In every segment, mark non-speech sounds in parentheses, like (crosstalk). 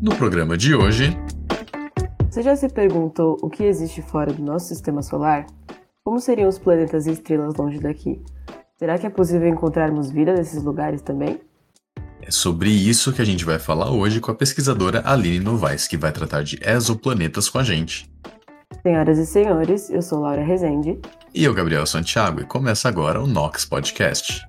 No programa de hoje. Você já se perguntou o que existe fora do nosso sistema solar? Como seriam os planetas e estrelas longe daqui? Será que é possível encontrarmos vida nesses lugares também? É sobre isso que a gente vai falar hoje com a pesquisadora Aline Novaes, que vai tratar de exoplanetas com a gente. Senhoras e senhores, eu sou Laura Rezende. E eu, Gabriel Santiago, e começa agora o Nox Podcast.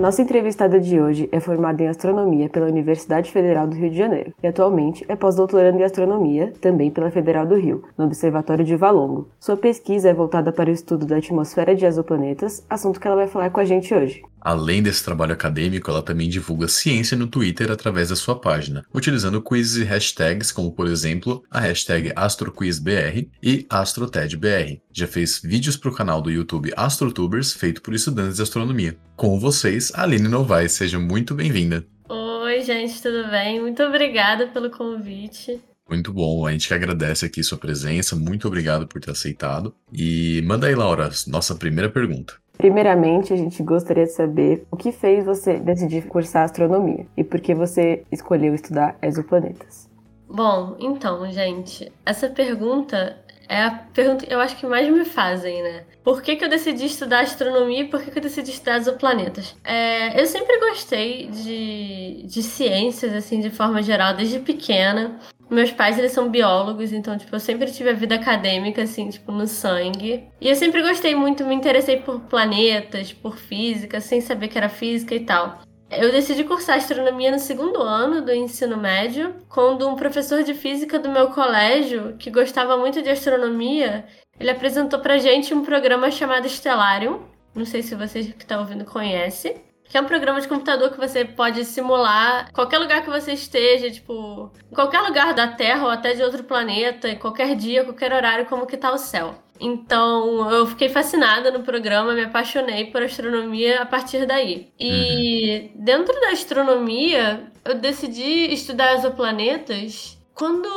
Nossa entrevistada de hoje é formada em astronomia pela Universidade Federal do Rio de Janeiro e atualmente é pós-doutoranda em astronomia, também pela Federal do Rio, no Observatório de Valongo. Sua pesquisa é voltada para o estudo da atmosfera de exoplanetas, assunto que ela vai falar com a gente hoje. Além desse trabalho acadêmico, ela também divulga ciência no Twitter através da sua página, utilizando quizzes e hashtags como, por exemplo, a hashtag AstroQuizBR e AstroTedBR. Já fez vídeos para o canal do YouTube AstroTubers, feito por estudantes de astronomia. Com vocês, Aline Novaes, seja muito bem-vinda. Oi, gente, tudo bem? Muito obrigada pelo convite. Muito bom, a gente que agradece aqui sua presença, muito obrigado por ter aceitado. E manda aí, Laura, nossa primeira pergunta. Primeiramente, a gente gostaria de saber o que fez você decidir cursar astronomia e por que você escolheu estudar exoplanetas. Bom, então, gente, essa pergunta é a pergunta que eu acho que mais me fazem, né? Por que, que eu decidi estudar astronomia e por que, que eu decidi estudar exoplanetas? É, eu sempre gostei de, de ciências, assim, de forma geral, desde pequena. Meus pais, eles são biólogos, então, tipo, eu sempre tive a vida acadêmica, assim, tipo, no sangue. E eu sempre gostei muito, me interessei por planetas, por física, sem saber que era física e tal. Eu decidi cursar astronomia no segundo ano do ensino médio, quando um professor de física do meu colégio, que gostava muito de astronomia, ele apresentou pra gente um programa chamado Stellarium. Não sei se vocês que estão ouvindo conhecem que é um programa de computador que você pode simular qualquer lugar que você esteja, tipo, em qualquer lugar da Terra ou até de outro planeta, em qualquer dia, qualquer horário, como que tá o céu. Então, eu fiquei fascinada no programa, me apaixonei por astronomia a partir daí. E uhum. dentro da astronomia, eu decidi estudar exoplanetas quando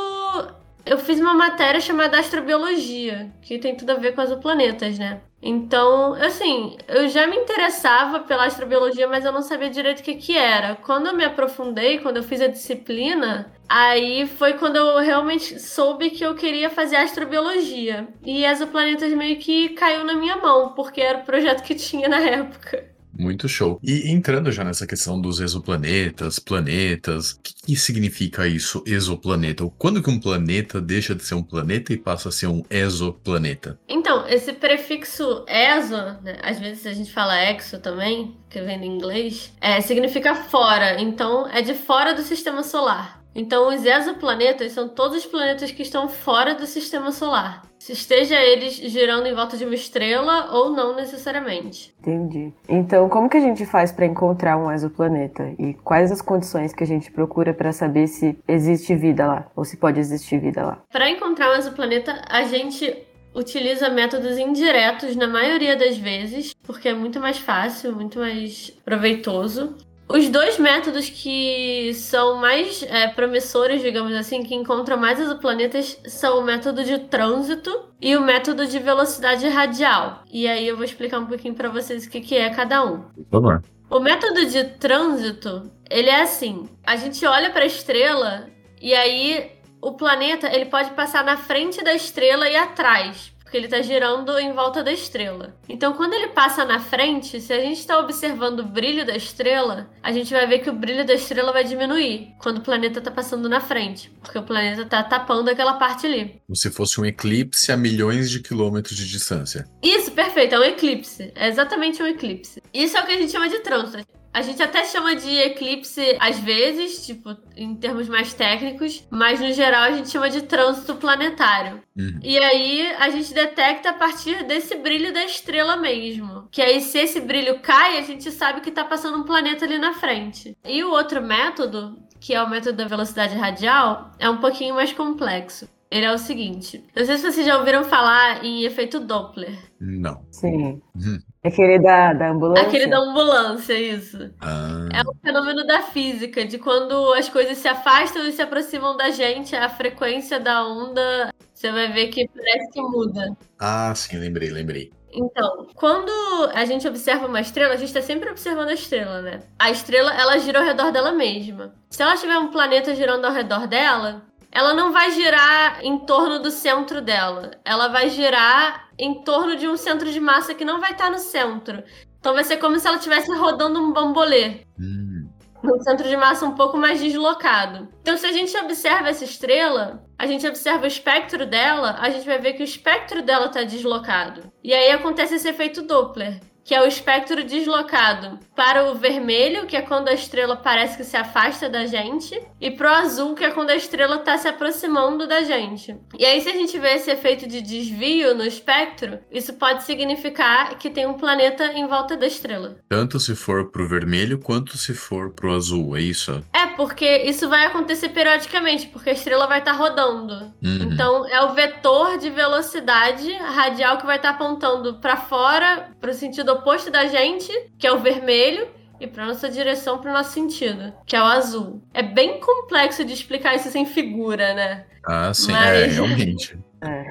eu fiz uma matéria chamada Astrobiologia, que tem tudo a ver com exoplanetas, né? Então, assim, eu já me interessava pela astrobiologia, mas eu não sabia direito o que, que era. Quando eu me aprofundei, quando eu fiz a disciplina, aí foi quando eu realmente soube que eu queria fazer astrobiologia. E exoplanetas meio que caiu na minha mão, porque era o projeto que tinha na época. Muito show. E entrando já nessa questão dos exoplanetas, planetas, o que, que, significa isso, exoplaneta? Quando que um planeta deixa de ser um planeta e passa a ser um exoplaneta? Então, esse prefixo exo, né, às vezes a gente fala exo também, que vem do inglês, é, significa fora. Então, é de fora do sistema solar. Então, os exoplanetas são todos os planetas que estão fora do sistema solar. Se esteja eles girando em volta de uma estrela ou não necessariamente. Entendi. Então, como que a gente faz para encontrar um exoplaneta? E quais as condições que a gente procura para saber se existe vida lá ou se pode existir vida lá? Para encontrar um exoplaneta, a gente utiliza métodos indiretos na maioria das vezes, porque é muito mais fácil, muito mais proveitoso. Os dois métodos que são mais é, promissores, digamos assim, que encontram mais exoplanetas são o método de trânsito e o método de velocidade radial. E aí eu vou explicar um pouquinho para vocês o que, que é cada um. Por favor. O método de trânsito, ele é assim: a gente olha para a estrela e aí o planeta ele pode passar na frente da estrela e atrás porque ele está girando em volta da estrela. Então, quando ele passa na frente, se a gente está observando o brilho da estrela, a gente vai ver que o brilho da estrela vai diminuir quando o planeta está passando na frente, porque o planeta está tapando aquela parte ali. Como se fosse um eclipse a milhões de quilômetros de distância. Isso, perfeito, é um eclipse. É exatamente um eclipse. Isso é o que a gente chama de trânsito. A gente até chama de eclipse às vezes, tipo, em termos mais técnicos, mas no geral a gente chama de trânsito planetário. Uhum. E aí a gente detecta a partir desse brilho da estrela mesmo. Que aí, se esse brilho cai, a gente sabe que tá passando um planeta ali na frente. E o outro método, que é o método da velocidade radial, é um pouquinho mais complexo. Ele é o seguinte: não sei se vocês já ouviram falar em efeito Doppler. Não. Sim. Uhum. Aquele da, da ambulância. Aquele da ambulância, isso. Ah, É um fenômeno da física, de quando as coisas se afastam e se aproximam da gente, a frequência da onda, você vai ver que parece que muda. ah, sim, lembrei, lembrei. Então, quando a gente observa uma estrela, a gente está sempre observando a estrela, né? A estrela, ela gira ao redor dela mesma. Se ela tiver um planeta girando ao redor dela, ela não vai girar em torno do centro dela. Ela vai girar em torno de um centro de massa que não vai estar no centro. Então vai ser como se ela estivesse rodando um bambolê Hum, num centro de massa um pouco mais deslocado. Então, se a gente observa essa estrela, a gente observa o espectro dela, a gente vai ver que o espectro dela está deslocado. E aí acontece esse efeito Doppler, que é o espectro deslocado para o vermelho, que é quando a estrela parece que se afasta da gente, e para o azul, que é quando a estrela está se aproximando da gente. E aí, se a gente vê esse efeito de desvio no espectro, isso pode significar que tem um planeta em volta da estrela. tanto se for pro vermelho quanto se for pro azul, é isso? É, porque isso vai acontecer periodicamente, porque a estrela vai estar rodando. Uhum. Então, é o vetor de velocidade radial que vai estar apontando para fora, para o sentido oposto da gente, que é o vermelho, e para nossa direção, para o nosso sentido, que é o azul. É bem complexo de explicar isso sem figura, né? Ah, sim, Mas- é, realmente. (laughs) É.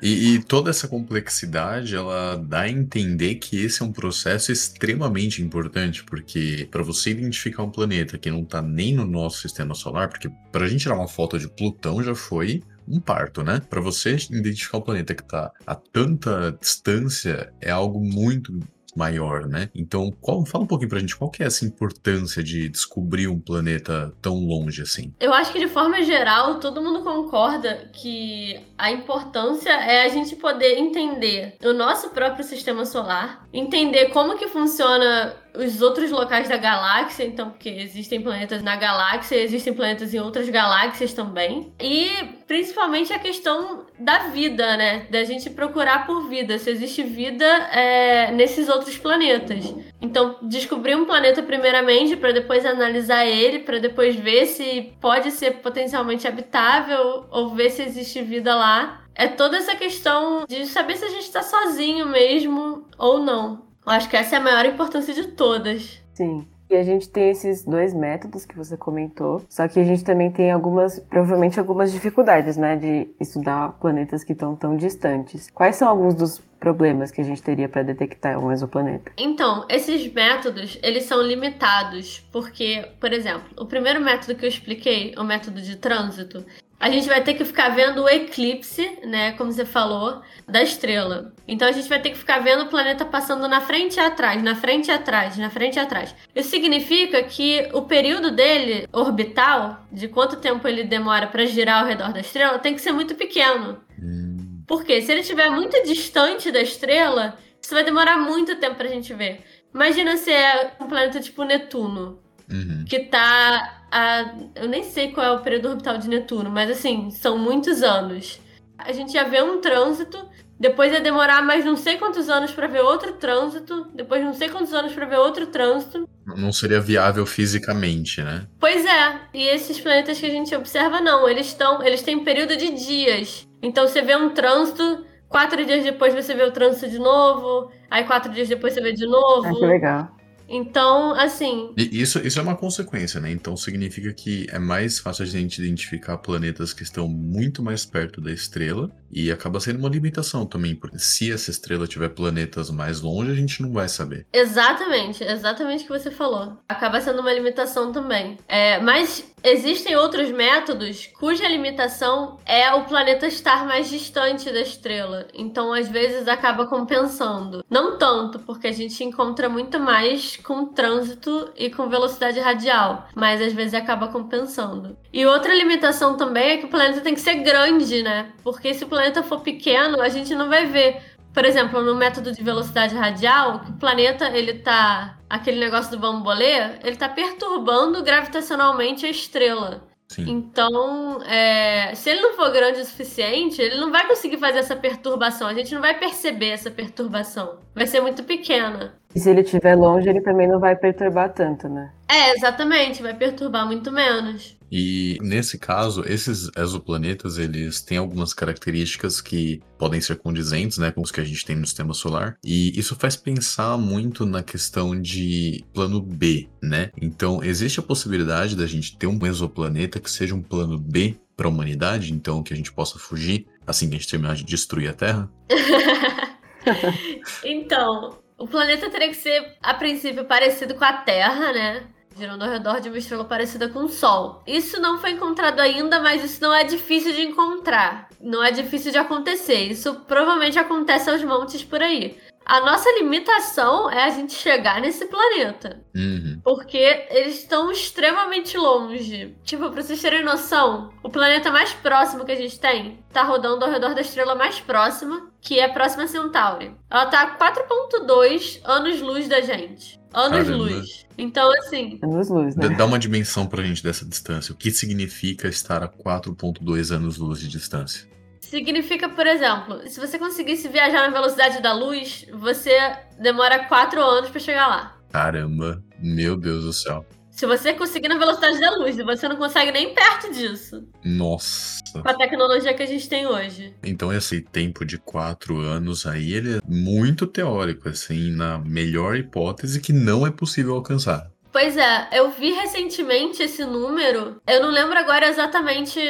E, e toda essa complexidade, ela dá a entender que esse é um processo extremamente importante, porque para você identificar um planeta que não tá nem no nosso sistema solar, porque pra gente tirar uma foto de Plutão já foi um parto, né? Para você identificar um planeta que tá a tanta distância, é algo muito maior, né? Então, qual, fala um pouquinho pra gente, qual que é essa importância de descobrir um planeta tão longe assim? Eu acho que de forma geral todo mundo concorda que a importância é a gente poder entender o nosso próprio sistema solar, entender como que funciona os outros locais da galáxia, então porque existem planetas na galáxia, existem planetas em outras galáxias também, e principalmente a questão da vida, né? Da gente procurar por vida, se existe vida é, nesses outros planetas. Então, descobrir um planeta primeiramente para depois analisar ele, para depois ver se pode ser potencialmente habitável ou ver se existe vida lá. É toda essa questão de saber se a gente está sozinho mesmo ou não. Eu acho que essa é a maior importância de todas. Sim. E a gente tem esses dois métodos que você comentou, só que a gente também tem algumas, provavelmente algumas dificuldades, né, de estudar planetas que estão tão distantes. Quais são alguns dos problemas que a gente teria para detectar um exoplaneta? Então, esses métodos, eles são limitados, porque, por exemplo, o primeiro método que eu expliquei, o método de trânsito, a gente vai ter que ficar vendo o eclipse, né, como você falou, da estrela. Então a gente vai ter que ficar vendo o planeta passando na frente e atrás, na frente e atrás, na frente e atrás. Isso significa que o período dele orbital, de quanto tempo ele demora para girar ao redor da estrela, tem que ser muito pequeno. Hum, Porque se ele estiver muito distante da estrela, isso vai demorar muito tempo pra gente ver. Imagina se é um planeta tipo Netuno, uhum. que tá a. Eu nem sei qual é o período orbital de Netuno, mas assim, são muitos anos. A gente ia ver um trânsito, depois ia demorar mais não sei quantos anos pra ver outro trânsito, depois não sei quantos anos pra ver outro trânsito. Não seria viável fisicamente, né? Pois é, e esses planetas que a gente observa não, eles estão, eles têm período de dias. Então você vê um trânsito, quatro dias depois você vê o trânsito de novo, aí quatro dias depois você vê de novo. Ah, que legal. Então, assim, E isso, isso é uma consequência, né? Então significa que é mais fácil a gente identificar planetas que estão muito mais perto da estrela e acaba sendo uma limitação também, porque se essa estrela tiver planetas mais longe, a gente não vai saber. exatamente, exatamente o que você falou. Acaba sendo uma limitação também. É, mas existem outros métodos cuja limitação é o planeta estar mais distante da estrela. Então, às vezes, acaba compensando. Não tanto, porque a gente encontra muito mais com trânsito e com velocidade radial. Mas às vezes acaba compensando. E outra limitação também é que o planeta tem que ser grande, né? Porque se o planeta for pequeno, a gente não vai ver. por exemplo, no método de velocidade radial, o planeta ele tá aquele negócio do bambolê, ele tá perturbando gravitacionalmente a estrela. Sim. Então, é, se ele não for grande o suficiente, ele não vai conseguir fazer essa perturbação. A gente não vai perceber essa perturbação. Vai ser muito pequena. E se ele estiver longe, ele também não vai perturbar tanto, né? É, exatamente. Vai perturbar muito menos. E nesse caso, esses exoplanetas, eles têm algumas características que podem ser condizentes, né, com os que a gente tem no sistema solar. E isso faz pensar muito na questão de plano B, né? Então, existe a possibilidade da gente ter um exoplaneta que seja um plano B para a humanidade, então que a gente possa fugir assim que a gente terminar de destruir a Terra? (laughs) então, o planeta teria que ser, a princípio, parecido com a Terra, né? girando ao redor de uma estrela parecida com o Sol. Isso não foi encontrado ainda, mas isso não é difícil de encontrar. Não é difícil de acontecer. Isso provavelmente acontece aos montes por aí. A nossa limitação é a gente chegar nesse planeta. Uhum. Porque eles estão extremamente longe. Tipo, pra vocês terem noção, o planeta mais próximo que a gente tem tá rodando ao redor da estrela mais próxima, que é a Próxima Centauri. Ela tá a 4,2 anos-luz da gente. Anos-luz. Então, assim. Anos-luz, né? Dá uma dimensão pra gente dessa distância. O que significa estar a 4,2 anos-luz de distância? Significa, por exemplo, se você conseguisse viajar na velocidade da luz, você demora 4 anos para chegar lá. Caramba, meu Deus do céu. Se você conseguir na velocidade da luz, você não consegue nem perto disso. Nossa. Com a tecnologia que a gente tem hoje. Então esse tempo de quatro anos aí, ele é muito teórico, assim, na melhor hipótese que não é possível alcançar. Pois é, eu vi recentemente esse número. Eu não lembro agora exatamente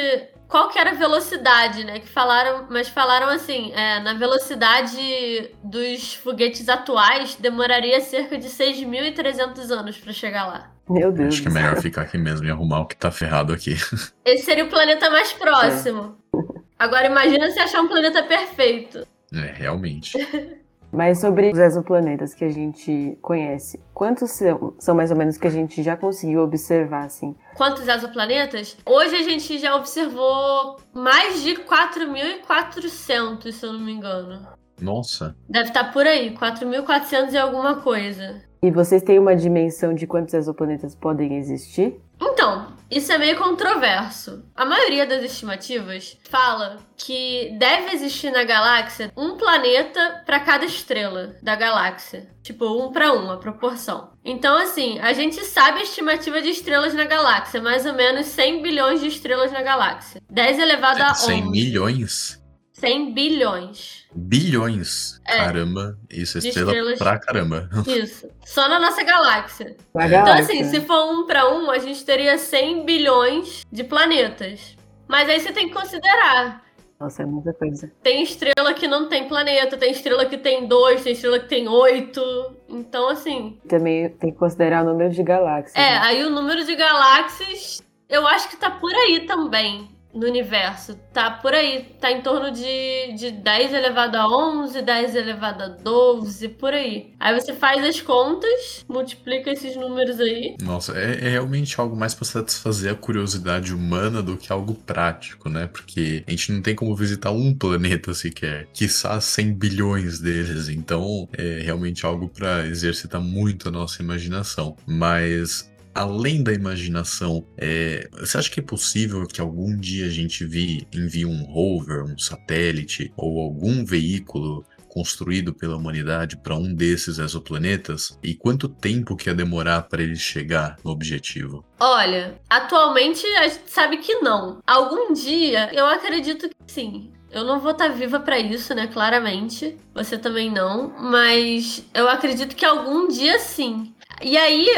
qual que era a velocidade, né? Que falaram, mas falaram assim, é, na velocidade dos foguetes atuais, demoraria cerca de 6.300 anos para chegar lá. Meu Deus. Acho que é melhor ficar aqui mesmo e arrumar o que tá ferrado aqui. (laughs) Esse seria o planeta mais próximo. É. Agora imagina se achar um planeta perfeito. É, realmente. (laughs) Mas sobre os exoplanetas que a gente conhece, quantos são, são mais ou menos que a gente já conseguiu observar, assim? Quantos exoplanetas? Hoje a gente já observou mais de 4.400, se eu não me engano. Nossa. Deve estar por aí, 4.400 e alguma coisa. E vocês têm uma dimensão de quantos exoplanetas podem existir? Então, isso é meio controverso. A maioria das estimativas fala que deve existir na galáxia um planeta para cada estrela da galáxia. Tipo, um para um, a proporção. Então, assim, a gente sabe a estimativa de estrelas na galáxia, mais ou menos 100 bilhões de estrelas na galáxia. 10 elevado a 11. 100 milhões? 100 bilhões. Bilhões? É. Caramba, isso é estrela estrelas... pra caramba. (laughs) Isso. Só na nossa galáxia. Na então, galáxia. assim, se for um para um, a gente teria 100 bilhões de planetas. Mas aí você tem que considerar. Nossa, é muita coisa. Tem estrela que não tem planeta, tem estrela que tem dois, tem estrela que tem oito. Então, assim. Também tem que considerar o número de galáxias. É, né? aí o número de galáxias eu acho que tá por aí também no universo. Tá por aí. Tá em torno de, de 10 elevado a 11, 10 elevado a 12, por aí. Aí você faz as contas, multiplica esses números aí. Nossa, é, é realmente algo mais para satisfazer a curiosidade humana do que algo prático, né? Porque a gente não tem como visitar um planeta sequer, quiçá 100 bilhões deles. Então é realmente algo para exercitar muito a nossa imaginação. Mas além da imaginação, é, você acha que é possível que algum dia a gente vi, envie um rover, um satélite ou algum veículo construído pela humanidade para um desses exoplanetas? E quanto tempo que ia demorar para ele chegar no objetivo? Olha, atualmente a gente sabe que não. Algum dia eu acredito que sim. Eu não vou estar tá viva para isso, né? Claramente. Você também não. Mas eu acredito que algum dia sim. E aí,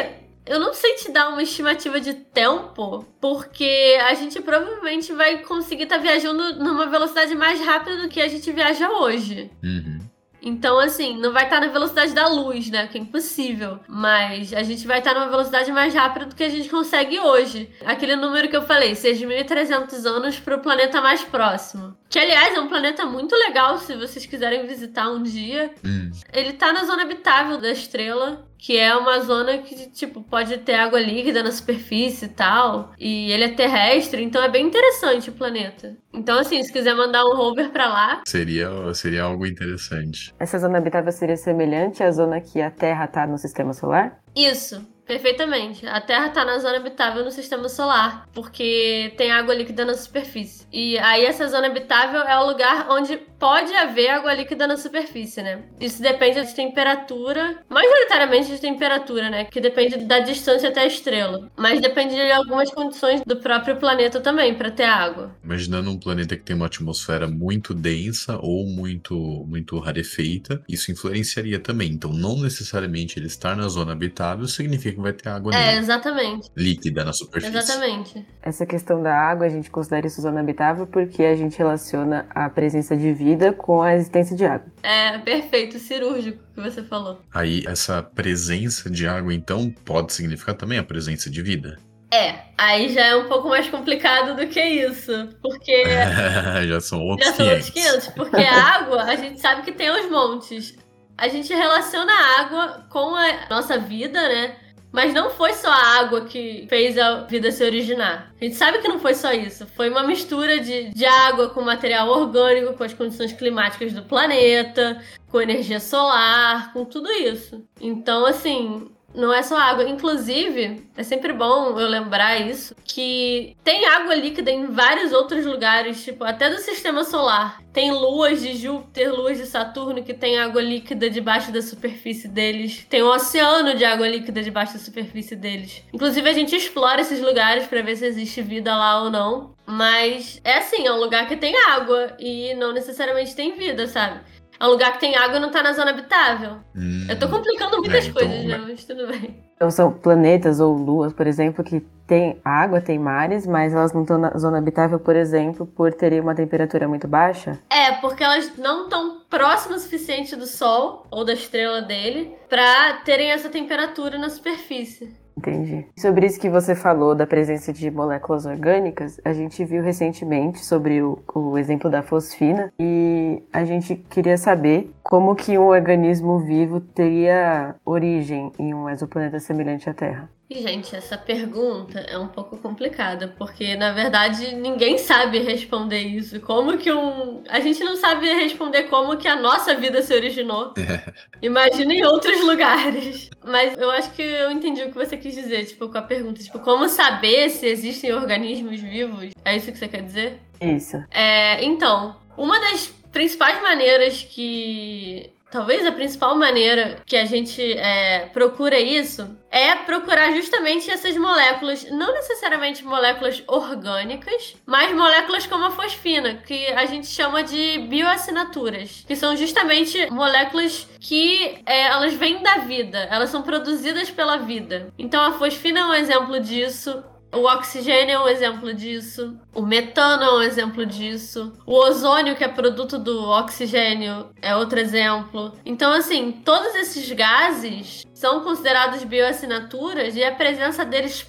eu não sei te dar uma estimativa de tempo, porque a gente provavelmente vai conseguir estar tá viajando numa velocidade mais rápida do que a gente viaja hoje. Uhum. Então, assim, não vai estar na velocidade da luz, né? Que é impossível. Mas a gente vai estar numa velocidade mais rápida do que a gente consegue hoje. Aquele número que eu falei, 6.300 anos para o planeta mais próximo. Que, aliás, é um planeta muito legal se vocês quiserem visitar um dia. Hum. Ele tá na zona habitável da estrela. Que é uma zona que, tipo, pode ter água líquida na superfície e tal. E ele é terrestre, então é bem interessante o planeta. Então, assim, se quiser mandar um rover para lá. Seria, seria algo interessante. Essa zona habitável seria semelhante à zona que a Terra está no sistema solar? Isso. Perfeitamente. A Terra está na zona habitável no sistema solar, porque tem água líquida na superfície. E aí essa zona habitável é o lugar onde pode haver água líquida na superfície, né? Isso depende de temperatura, majoritariamente de temperatura, né? Que depende da distância até a estrela. Mas depende de algumas condições do próprio planeta também para ter água. Imaginando um planeta que tem uma atmosfera muito densa ou muito muito rarefeita, isso influenciaria também. Então, não necessariamente ele estar na zona habitável significa que vai ter água É, exatamente. líquida na superfície. Exatamente. Essa questão da água, a gente considera isso zona habitável porque a gente relaciona a presença de vida com a existência de água. É perfeito, cirúrgico que você falou. Aí, essa presença de água, então, pode significar também a presença de vida. É, aí já é um pouco mais complicado do que isso, porque (laughs) já são outros já são outros 500. 500, porque a água, a gente sabe que tem os montes. A gente relaciona a água com a nossa vida, né? Mas não foi só a água que fez a vida se originar. A gente sabe que não foi só isso. Foi uma mistura de, de água com material orgânico, com as condições climáticas do planeta, com energia solar, com tudo isso. Então, assim, não é só água. Inclusive, é sempre bom eu lembrar isso, que tem água líquida em vários outros lugares, tipo, até do sistema solar. Tem luas de Júpiter, luas de Saturno que tem água líquida debaixo da superfície deles. Tem um oceano de água líquida debaixo da superfície deles. Inclusive, a gente explora esses lugares para ver se existe vida lá ou não. Mas é assim, é um lugar que tem água e não necessariamente tem vida, sabe? É um lugar que tem água e não tá na zona habitável. Hum, Eu tô complicando muitas É, então, coisas, né? né? Mas tudo bem. Então são planetas ou luas, por exemplo, que tem água, tem mares, mas elas não estão na zona habitável, por exemplo, por terem uma temperatura muito baixa. É, porque elas não estão próximas o suficiente do Sol ou da estrela dele pra terem essa temperatura na superfície. Entendi. Sobre isso que você falou da presença de moléculas orgânicas, a gente viu recentemente sobre o, o exemplo da fosfina e a gente queria saber como que um organismo vivo teria origem em um exoplaneta semelhante à Terra. E, gente, essa pergunta é um pouco complicada, porque na verdade ninguém sabe responder isso. Como que um. A gente não sabe responder como que a nossa vida se originou. Imagina em outros lugares. Mas eu acho que eu entendi o que você quis dizer, tipo, com a pergunta. Tipo, como saber se existem organismos vivos? É isso que você quer dizer? Isso. É, então, uma das principais maneiras que. Talvez a principal maneira que a gente é, procura isso é procurar justamente essas moléculas, não necessariamente moléculas orgânicas, mas moléculas como a fosfina, que a gente chama de bioassinaturas, que são justamente moléculas que é, elas vêm da vida, elas são produzidas pela vida. Então a fosfina é um exemplo disso. O oxigênio é um exemplo disso. O metano é um exemplo disso. O ozônio, que é produto do oxigênio, é outro exemplo. Então, assim, todos esses gases são considerados bioassinaturas e a presença deles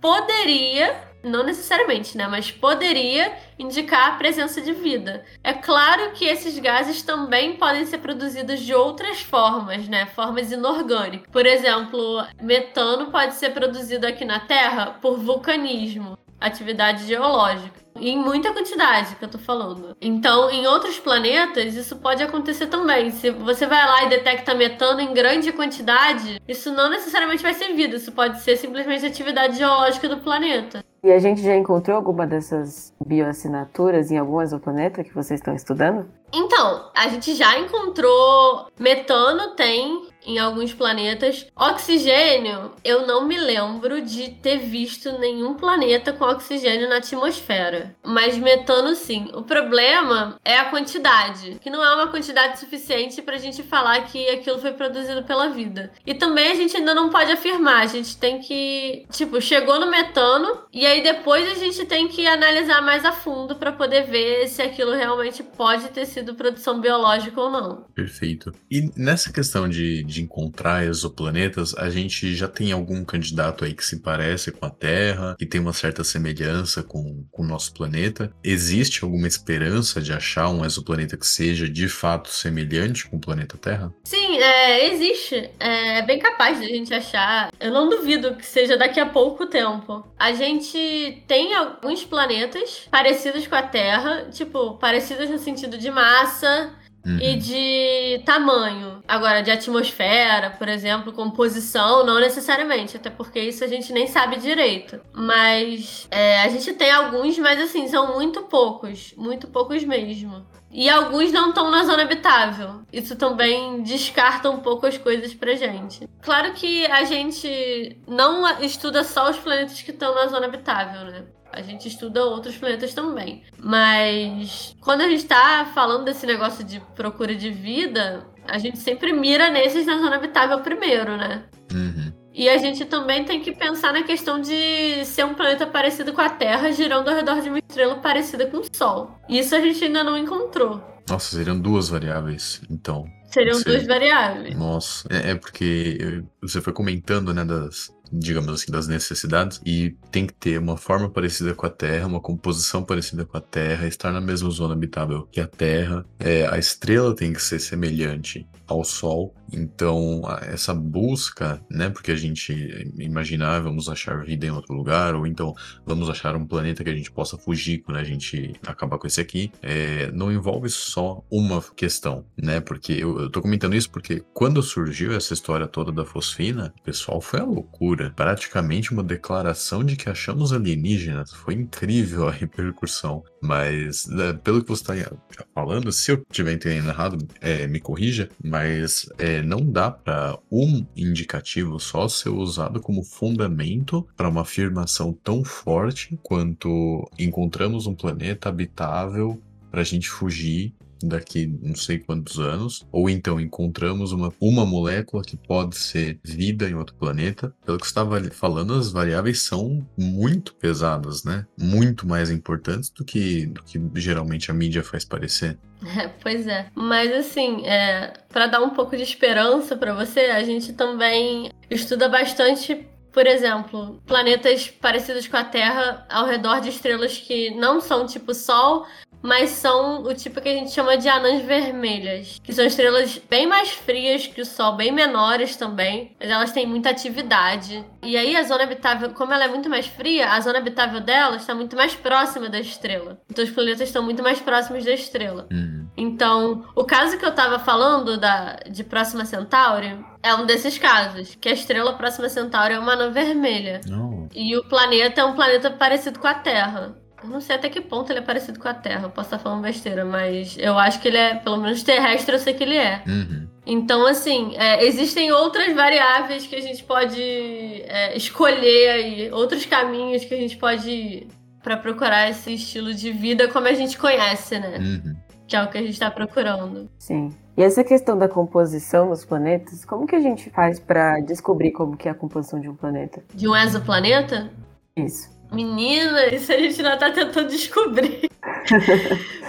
poderia, não necessariamente, né, mas poderia indicar a presença de vida. É claro que esses gases também podem ser produzidos de outras formas, né, formas inorgânicas. Por exemplo, metano pode ser produzido aqui na Terra por vulcanismo, atividade geológica. Em muita quantidade que eu tô falando. Então, em outros planetas, isso pode acontecer também. Se você vai lá e detecta metano em grande quantidade, isso não necessariamente vai ser vida, isso pode ser simplesmente atividade geológica do planeta. E a gente já encontrou alguma dessas bioassinaturas em algum exoplaneta que vocês estão estudando? Então, a gente já encontrou metano, tem em alguns planetas. Oxigênio, eu não me lembro de ter visto nenhum planeta com oxigênio na atmosfera. Mas metano, sim. O problema é a quantidade, que não é uma quantidade suficiente pra gente falar que aquilo foi produzido pela vida. E também a gente ainda não pode afirmar, a gente tem que, tipo, chegou no metano e aí depois a gente tem que analisar mais a fundo pra poder ver se aquilo realmente pode ter sido produção biológica ou não. Perfeito. E nessa questão de, de encontrar exoplanetas, a gente já tem algum candidato aí que se parece com a Terra, que tem uma certa semelhança com, com o nosso planeta. Existe alguma esperança de achar um exoplaneta que seja de fato semelhante com o planeta Terra? Sim, é, existe. É bem capaz de a gente achar. Eu não duvido que seja daqui a pouco tempo. A gente tem alguns planetas parecidos com a Terra, tipo, parecidos no sentido de massa, Uhum. e de tamanho. Agora, de atmosfera, por exemplo, composição, não necessariamente, até porque isso a gente nem sabe direito. Mas é, a gente tem alguns, mas assim, são muito poucos. Muito poucos mesmo. E alguns não estão na zona habitável. Isso também descarta um pouco as coisas pra gente. Claro que a gente não estuda só os planetas que estão na zona habitável, né? A gente estuda outros planetas também. Mas quando a gente tá falando desse negócio de procura de vida, a gente sempre mira nesses na zona habitável primeiro, né? Uhum. E a gente também tem que pensar na questão de ser um planeta parecido com a Terra, girando ao redor de uma estrela parecida com o Sol. Isso a gente ainda não encontrou. Nossa, seriam duas variáveis, então. Seriam Você... duas variáveis. Nossa, é, é porque você foi comentando, né, das, digamos assim, das necessidades, e tem que ter uma forma parecida com a Terra, uma composição parecida com a Terra, estar na mesma zona habitável que a Terra, é, a estrela tem que ser semelhante ao Sol, então essa busca, né, porque a gente imaginar vamos achar vida em outro lugar, ou então vamos achar um planeta que a gente possa fugir quando a gente acabar com esse aqui, é, não envolve só uma questão, né, porque eu, eu tô comentando isso porque quando surgiu essa história toda da fosfina, o pessoal foi a loucura praticamente uma declaração de que achamos alienígenas. Foi incrível a repercussão. Mas, né, pelo que você está falando, se eu estiver entendendo errado, é, me corrija, mas é, não dá para um indicativo só ser usado como fundamento para uma afirmação tão forte quanto encontramos um planeta habitável para a gente fugir daqui não sei quantos anos, ou então encontramos uma, uma molécula que pode ser vida em outro planeta. Pelo que estava falando, as variáveis são muito pesadas, né? Muito mais importantes do que, do que geralmente a mídia faz parecer. É, pois é. Mas assim, é, para dar um pouco de esperança para você, a gente também estuda bastante por exemplo, planetas parecidos com a Terra ao redor de estrelas que não são tipo Sol, mas são o tipo que a gente chama de anãs vermelhas, que são estrelas bem mais frias que o Sol, bem menores também, mas elas têm muita atividade. E aí a zona habitável, como ela é muito mais fria, a zona habitável dela está muito mais próxima da estrela. Então os planetas estão muito mais próximos da estrela. Uhum. Então, o caso que eu estava falando da, de Próxima Centauri é um desses casos, que a estrela Próxima Centauri é uma anã vermelha. Não. E o planeta é um planeta parecido com a Terra. Eu não sei até que ponto ele é parecido com a Terra, eu posso estar falando besteira, mas eu acho que ele é, pelo menos terrestre, eu sei que ele é. Uhum. Então, assim, é, existem outras variáveis que a gente pode é, escolher aí, outros caminhos que a gente pode ir para procurar esse estilo de vida como a gente conhece, né? Uhum. Que é o que a gente está procurando. Sim. E essa questão da composição dos planetas, como que a gente faz para descobrir como que é a composição de um planeta? De um exoplaneta? Isso. Menina, isso a gente ainda tá tentando descobrir. (laughs)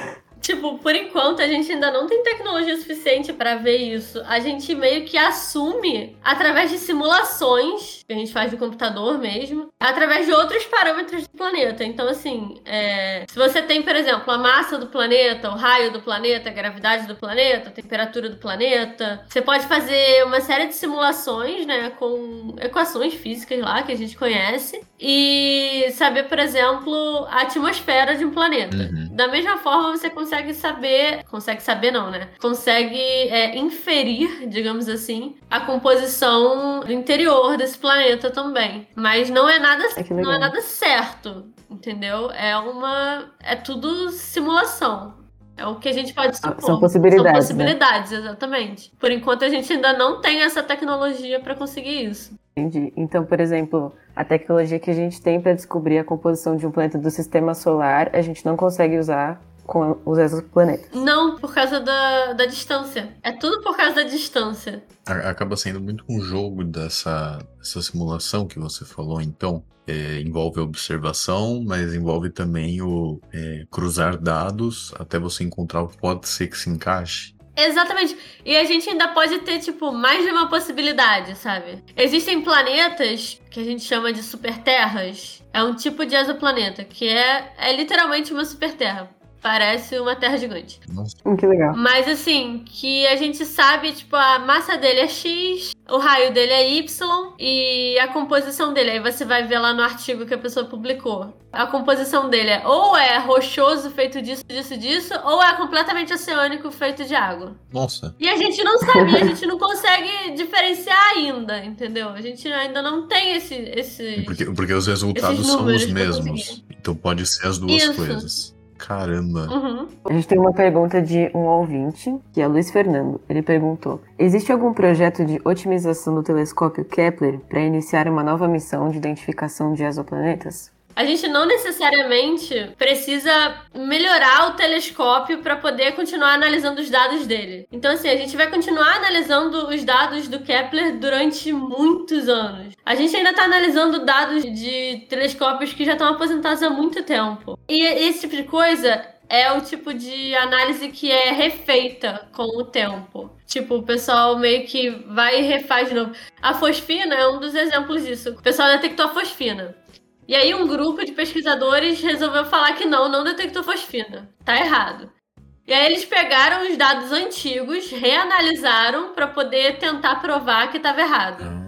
Tipo, por enquanto a gente ainda não tem tecnologia suficiente para ver isso. A gente meio que assume através de simulações que a gente faz do computador mesmo, através de outros parâmetros do planeta. Então, assim, é... se você tem, por exemplo, a massa do planeta, o raio do planeta, a gravidade do planeta, a temperatura do planeta, você pode fazer uma série de simulações, né, com equações físicas lá que a gente conhece e saber, por exemplo, a atmosfera de um planeta. Uhum. Da mesma forma, você consegue saber. Consegue saber, não, né? Consegue é, inferir, (laughs) digamos assim, a composição do interior desse planeta também. Mas não é nada, é não é nada certo, entendeu? É uma. É tudo simulação. É o que a gente pode supor. São possibilidades. São possibilidades, né? exatamente. Por enquanto, a gente ainda não tem essa tecnologia para conseguir isso. Entendi. Então, por exemplo, a tecnologia que a gente tem para descobrir a composição de um planeta do sistema solar, a gente não consegue usar com os exoplanetas. Não, por causa da, da distância. É tudo por causa da distância. Acaba sendo muito um jogo dessa, dessa simulação que você falou, então. É, envolve observação, mas envolve também o é, cruzar dados até você encontrar o que pode ser que se encaixe. Exatamente. E a gente ainda pode ter, tipo, mais de uma possibilidade, sabe? Existem planetas que a gente chama de superterras. É um tipo de exoplaneta, que é, é literalmente uma superterra. Parece uma terra gigante. Nossa. Hum, que legal. Mas assim, que a gente sabe, tipo, a massa dele é X, o raio dele é Y e a composição dele. Aí você vai ver lá no artigo que a pessoa publicou. A composição dele é ou é rochoso feito disso, disso, disso, ou é completamente oceânico feito de água. Nossa. E a gente não sabe, a gente não consegue diferenciar ainda, entendeu? A gente ainda não tem esse. esse... Porque, porque os resultados são os mesmos. Então pode ser as duas Isso. coisas. Caramba. Uhum. A gente tem uma pergunta de um ouvinte, que é Luiz Fernando. Ele perguntou: Existe algum projeto de otimização do telescópio Kepler para iniciar uma nova missão de identificação de exoplanetas? A gente não necessariamente precisa melhorar o telescópio para poder continuar analisando os dados dele. Então, assim, a gente vai continuar analisando os dados do Kepler durante muitos anos. A gente ainda está analisando dados de telescópios que já estão aposentados há muito tempo. E esse tipo de coisa é o tipo de análise que é refeita com o tempo. Tipo, o pessoal meio que vai e refaz de novo. A fosfina é um dos exemplos disso. O pessoal detectou a fosfina. E aí um grupo de pesquisadores resolveu falar que não, não detectou fosfina. Tá errado. E aí eles pegaram os dados antigos, reanalisaram para poder tentar provar que estava errado.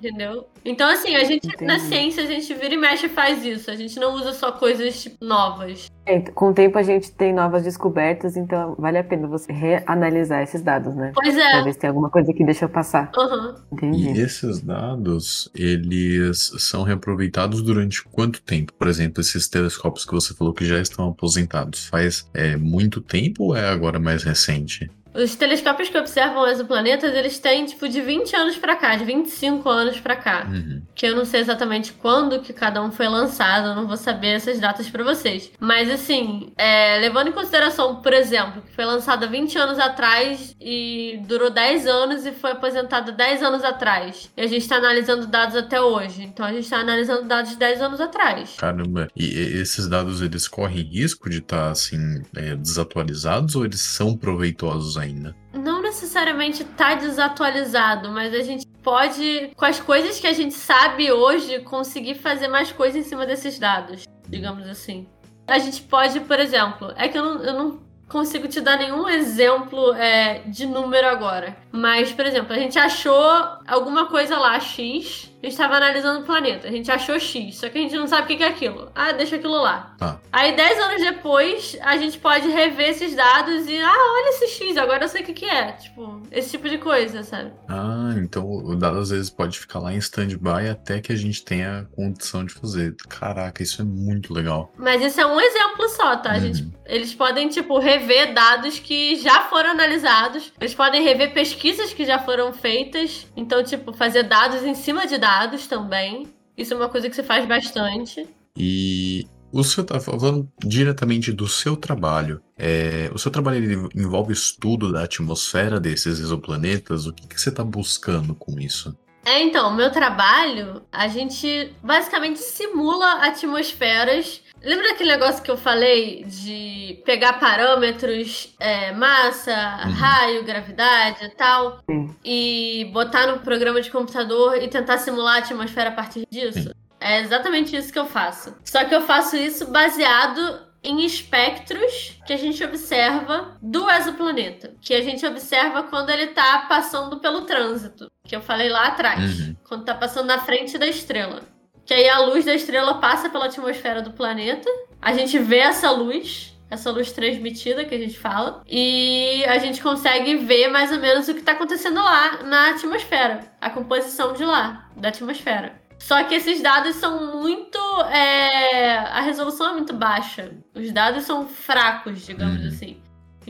Entendeu? Então, assim, a gente, Entendi. na ciência, a gente vira e mexe e faz isso. A gente não usa só coisas tipo, novas. É, com o tempo a gente tem novas descobertas, então vale a pena você reanalisar esses dados, né? Pois Pra é. ver se tem alguma coisa que deixou passar. Uhum. Entendi. E esses dados, eles são reaproveitados durante quanto tempo? Por exemplo, esses telescópios que você falou que já estão aposentados, faz é, muito tempo ou é agora mais recente? Os telescópios que observam exoplanetas, eles têm, tipo, de 20 anos pra cá, de 25 anos pra cá. Uhum. que eu não sei exatamente quando que cada um foi lançado, eu não vou saber essas datas pra vocês. Mas assim, é, levando em consideração, por exemplo, que foi lançado há 20 anos atrás e durou 10 anos e foi aposentado 10 anos atrás. E a gente tá analisando dados até hoje. Então a gente tá analisando dados de 10 anos atrás. Caramba. E esses dados, eles correm risco de estar, assim, é, desatualizados ou eles são proveitosos ainda? Não necessariamente tá desatualizado, mas a gente pode, com as coisas que a gente sabe hoje, conseguir fazer mais coisas em cima desses dados, digamos assim. A gente pode, por exemplo, é que eu não, eu não consigo te dar nenhum exemplo é, de número agora. Mas, por exemplo, a gente achou alguma coisa lá, X, a gente estava analisando o planeta, a gente achou X, só que a gente não sabe o que é aquilo. Ah, deixa aquilo lá. Tá. Aí, 10 anos depois, a gente pode rever esses dados e, ah, olha esse X, agora eu sei o que, é. Tipo, esse tipo de coisa, sabe? Ah, então o dado às vezes pode ficar lá em stand-by até que a gente tenha condição de fazer. Caraca, isso é muito legal. Mas isso é um exemplo só, tá? A Uhum. gente, eles podem, tipo, rever dados que já foram analisados. Eles podem rever pesquisas que já foram feitas. Então, tipo, fazer dados em cima de dados também. Isso é uma coisa que se faz bastante. E o senhor tá falando diretamente do seu trabalho. É, o seu trabalho envolve estudo da atmosfera desses exoplanetas? O que, que você está buscando com isso? É, então, meu trabalho, a gente basicamente simula atmosferas. Lembra daquele negócio que eu falei de pegar parâmetros, é, massa, Uhum. raio, gravidade e tal, Sim. e botar no programa de computador e tentar simular a atmosfera a partir disso? Sim. É exatamente isso que eu faço. Só que eu faço isso baseado em espectros que a gente observa do exoplaneta. Que a gente observa quando ele tá passando pelo trânsito. Que eu falei lá atrás. Uhum. Quando tá passando na frente da estrela. Que aí a luz da estrela passa pela atmosfera do planeta. A gente vê essa luz. Essa luz transmitida que a gente fala. E a gente consegue ver mais ou menos o que tá acontecendo lá na atmosfera. A composição de lá, da atmosfera. Só que esses dados são muito. é, A resolução é muito baixa. Os dados são fracos, digamos Uhum. assim.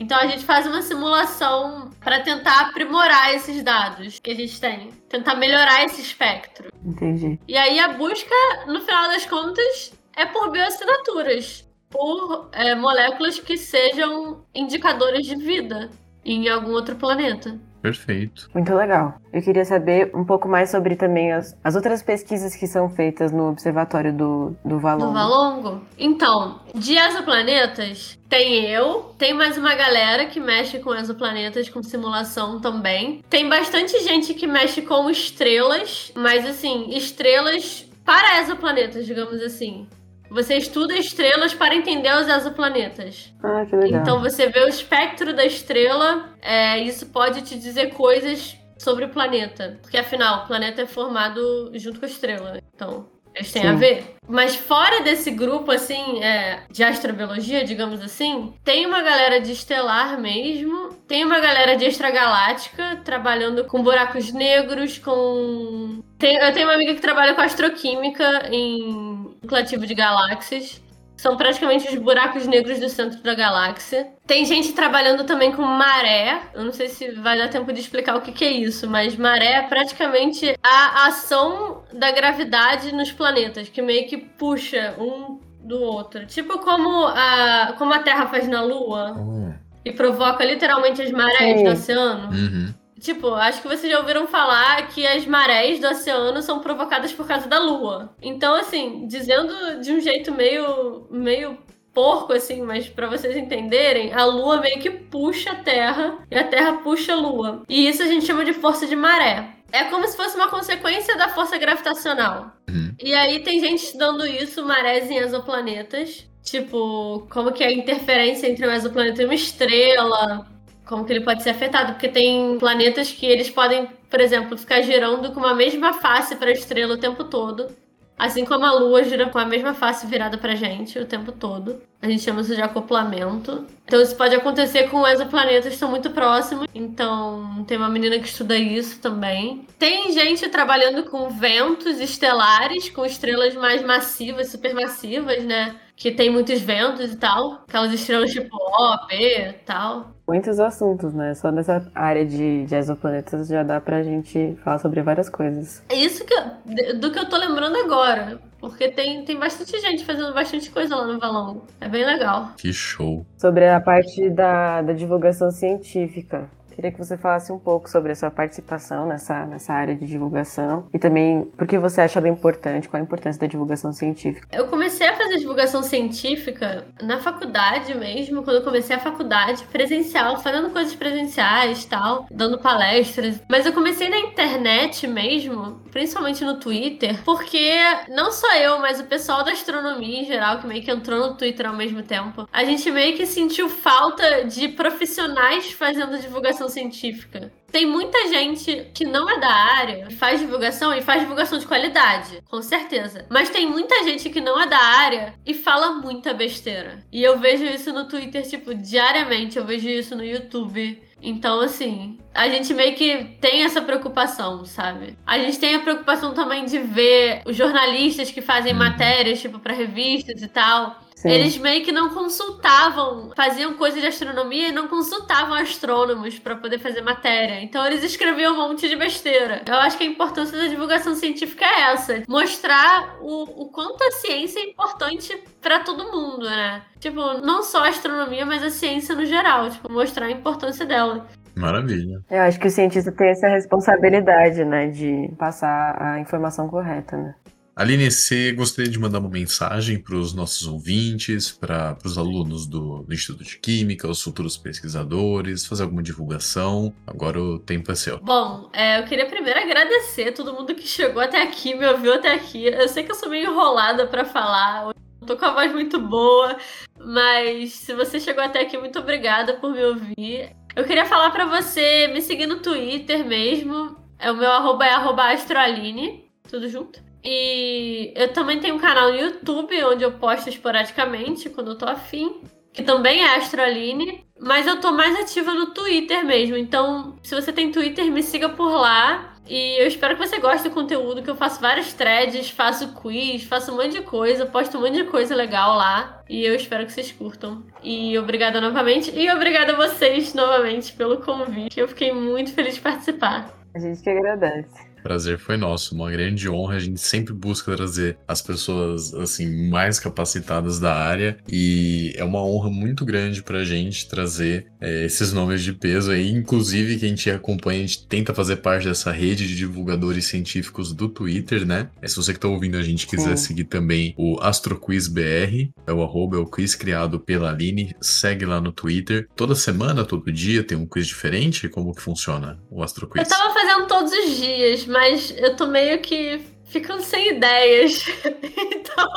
Então a gente faz uma simulação para tentar aprimorar esses dados que a gente tem. Tentar melhorar esse espectro. Entendi. E aí a busca, no final das contas, é por bioassinaturas. Por é, moléculas que sejam indicadores de vida em algum outro planeta. Perfeito. Muito legal. Eu queria saber um pouco mais sobre também as, as outras pesquisas que são feitas no Observatório do, do Valongo. Do Valongo? Então, de exoplanetas, tem eu, tem mais uma galera que mexe com exoplanetas, com simulação também. Tem bastante gente que mexe com estrelas, mas assim, estrelas para exoplanetas, digamos assim. Você estuda estrelas para entender os exoplanetas. Ah, que legal. Então você vê o espectro da estrela, é, isso pode te dizer coisas sobre o planeta. Porque afinal, o planeta é formado junto com a estrela. Né? Então, eles têm Sim. a ver. Mas fora desse grupo, assim, é, de astrobiologia, digamos assim, tem uma galera de estelar mesmo, tem uma galera de extragaláctica, trabalhando com buracos negros, com. Tem, eu tenho uma amiga que trabalha com astroquímica em nucleativo de galáxias. São praticamente os buracos negros do centro da galáxia. Tem gente trabalhando também com maré. Eu não sei se vai dar tempo de explicar o que, que é isso, mas maré é praticamente a ação da gravidade nos planetas, que meio que puxa um do outro. Tipo como a, como a Terra faz na Lua. Oh. E provoca literalmente as marés Sim. do oceano. Uhum. Tipo, acho que vocês já ouviram falar que as marés do oceano são provocadas por causa da lua. Então, assim, dizendo de um jeito meio, meio porco, assim, mas para vocês entenderem, a lua meio que puxa a terra e a terra puxa a lua. E isso a gente chama de força de maré. É como se fosse uma consequência da força gravitacional. Uhum. E aí tem gente estudando isso, marés em exoplanetas. Tipo, como que é a interferência entre um exoplaneta e uma estrela como que ele pode ser afetado, porque tem planetas que eles podem, por exemplo, ficar girando com uma mesma face para a estrela o tempo todo. Assim como a Lua gira com a mesma face virada pra gente o tempo todo. A gente chama isso de acoplamento. Então isso pode acontecer com exoplanetas que estão muito próximos. Então tem uma menina que estuda isso também. Tem gente trabalhando com ventos estelares, com estrelas mais massivas, supermassivas, né? Que tem muitos ventos e tal. Aquelas estrelas tipo O, B e tal muitos assuntos, né? Só nessa área de, de exoplanetas já dá pra gente falar sobre várias coisas. É isso que eu, do que eu tô lembrando agora. Porque tem, tem bastante gente fazendo bastante coisa lá no Valongo. É bem legal. Que show. Sobre a parte da, da divulgação científica. Queria que você falasse um pouco sobre a sua participação nessa, nessa área de divulgação e também por que você acha ela importante, qual a importância da divulgação científica. Eu comecei a fazer divulgação científica na faculdade mesmo, quando eu comecei a faculdade presencial, fazendo coisas presenciais tal, dando palestras. Mas eu comecei na internet mesmo, principalmente no Twitter, porque não só eu, mas o pessoal da astronomia em geral, que meio que entrou no Twitter ao mesmo tempo, a gente meio que sentiu falta de profissionais fazendo divulgação científica. Tem muita gente que não é da área, faz divulgação e faz divulgação de qualidade, com certeza. Mas tem muita gente que não é da área e fala muita besteira. E eu vejo isso no Twitter, tipo, diariamente. Eu vejo isso no YouTube. Então, assim, a gente meio que tem essa preocupação, sabe? A gente tem a preocupação também de ver os jornalistas que fazem uhum. matérias, tipo, para revistas e tal. Sim. Eles meio que não consultavam, faziam coisa de astronomia e não consultavam astrônomos para poder fazer matéria. Então eles escreviam um monte de besteira. Eu acho que a importância da divulgação científica é essa: mostrar o, o quanto a ciência é importante para todo mundo, né? Tipo, não só a astronomia, mas a ciência no geral. Tipo, mostrar a importância dela. Maravilha. Eu acho que o cientista tem essa responsabilidade, né, de passar a informação correta, né? Aline, você gostaria de mandar uma mensagem para os nossos ouvintes, para os alunos do, do, Instituto de Química, os futuros pesquisadores, fazer alguma divulgação? Agora o tempo é seu. Bom, é, eu queria primeiro agradecer todo mundo que chegou até aqui, me ouviu até aqui. Eu sei que eu sou meio enrolada para falar, tô com a voz muito boa, mas se você chegou até aqui, muito obrigada por me ouvir. Eu queria falar para você me seguir no Twitter mesmo. É o meu arroba é arroba astroaline, tudo junto. E eu também tenho um canal no YouTube onde eu posto esporadicamente quando eu tô afim, que também é Astroline, mas eu tô mais ativa no Twitter mesmo. Então, se você tem Twitter, me siga por lá. E eu espero que você goste do conteúdo, que eu faço várias threads, faço quiz, faço um monte de coisa, posto um monte de coisa legal lá. E eu espero que vocês curtam. E obrigada novamente. E obrigada a vocês novamente pelo convite. Eu fiquei muito feliz de participar. A gente que agradece. Prazer foi nosso, uma grande honra. A gente sempre busca trazer as pessoas assim mais capacitadas da área e é uma honra muito grande pra gente trazer é, esses nomes de peso aí, inclusive que a gente acompanha, a gente tenta fazer parte dessa rede de divulgadores científicos do Twitter, né? É, se você que tá ouvindo a gente quiser Sim. seguir também o AstroQuizBR, é o arroba, é o quiz criado pela Aline, segue lá no Twitter. Toda semana, todo dia tem um quiz diferente? Como que funciona o AstroQuiz? Eu tava fazendo todos os dias, mas eu tô meio que ficando sem ideias. (laughs) então,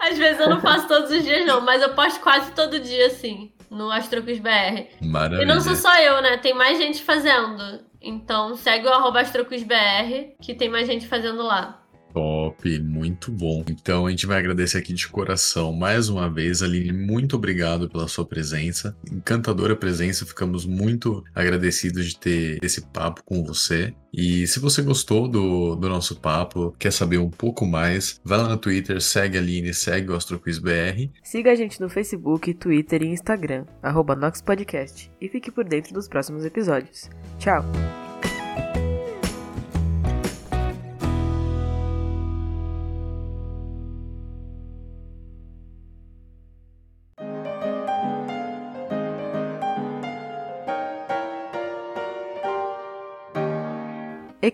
às vezes eu não faço todos os dias, não, mas eu posto quase todo dia, assim, no AstroQuiz BR. Maravilha. E não sou só eu, né? Tem mais gente fazendo. Então segue o arroba AstroQuizBR, que tem mais gente fazendo lá. Top, muito bom. Então a gente vai agradecer aqui de coração mais uma vez, Aline. Muito obrigado pela sua presença, encantadora presença. Ficamos muito agradecidos de ter esse papo com você. E se você gostou do, do nosso papo, quer saber um pouco mais, vai lá no Twitter, segue a Aline, segue o AstroQuizBR. Siga a gente no Facebook, Twitter e Instagram, arroba NoxPodcast, e fique por dentro dos próximos episódios. Tchau!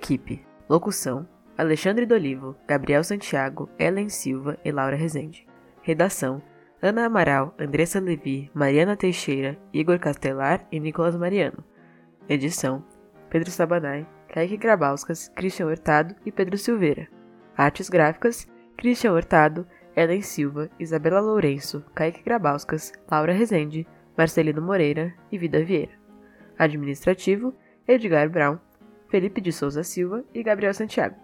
Equipe: Locução: Alexandre Dolivo, Gabriel Santiago, Ellen Silva e Laura Rezende. Redação: Ana Amaral, Andressa Levi, Mariana Teixeira, Igor Castelar e Nicolas Mariano. Edição: Pedro Sabanai, Kaique Grabauskas, Christian Hurtado e Pedro Silveira. Artes gráficas: Christian Hurtado, Ellen Silva, Isabela Lourenço, Kaique Grabauskas, Laura Rezende, Marcelino Moreira e Vida Vieira. Administrativo: Edgar Brown, Felipe de Souza Silva e Gabriel Santiago.